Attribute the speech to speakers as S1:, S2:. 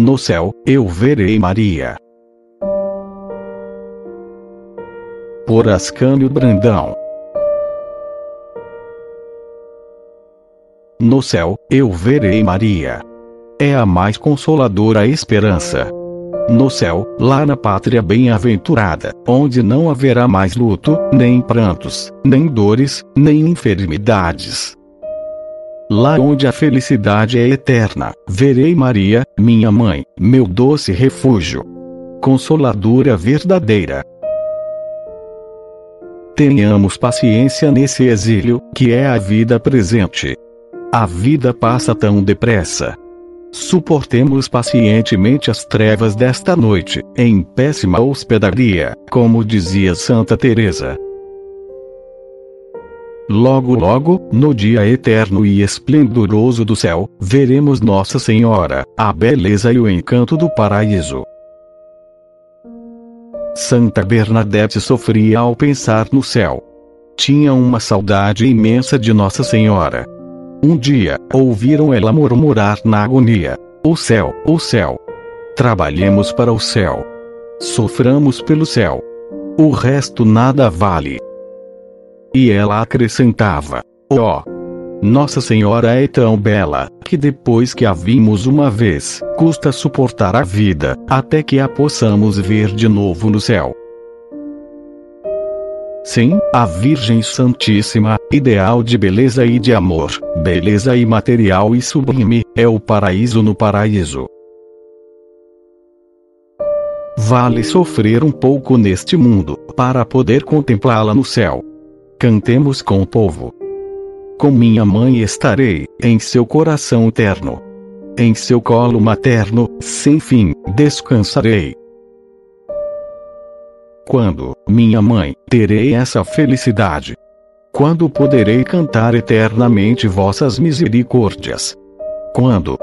S1: No céu, eu verei Maria. Por Ascânio Brandão. No céu, eu verei Maria. É a mais consoladora esperança. No céu, lá na pátria bem-aventurada, onde não haverá mais luto, nem prantos, nem dores, nem enfermidades. Lá onde a felicidade é eterna, verei Maria, minha mãe, meu doce refúgio. Consoladora verdadeira. Tenhamos paciência nesse exílio, que é a vida presente. A vida passa tão depressa. Suportemos pacientemente as trevas desta noite, em péssima hospedaria, como dizia Santa Teresa. Logo logo, no dia eterno e esplendoroso do céu, veremos Nossa Senhora, a beleza e o encanto do paraíso. Santa Bernadette sofria ao pensar no céu. Tinha uma saudade imensa de Nossa Senhora. Um dia, ouviram ela murmurar na agonia: O céu, o céu. Trabalhemos para o céu. Soframos pelo céu. O resto nada vale. E ela acrescentava! Oh, Nossa Senhora é tão bela, que depois que a vimos uma vez, custa suportar a vida, até que a possamos ver de novo no céu. Sim, a Virgem Santíssima, ideal de beleza e de amor, beleza imaterial e sublime, é o paraíso no paraíso. Vale sofrer um pouco neste mundo, para poder contemplá-la no céu. Cantemos com o povo. Com minha mãe estarei, em seu coração eterno. Em seu colo materno, sem fim, descansarei. Quando, minha mãe, terei essa felicidade? Quando poderei cantar eternamente vossas misericórdias? Quando,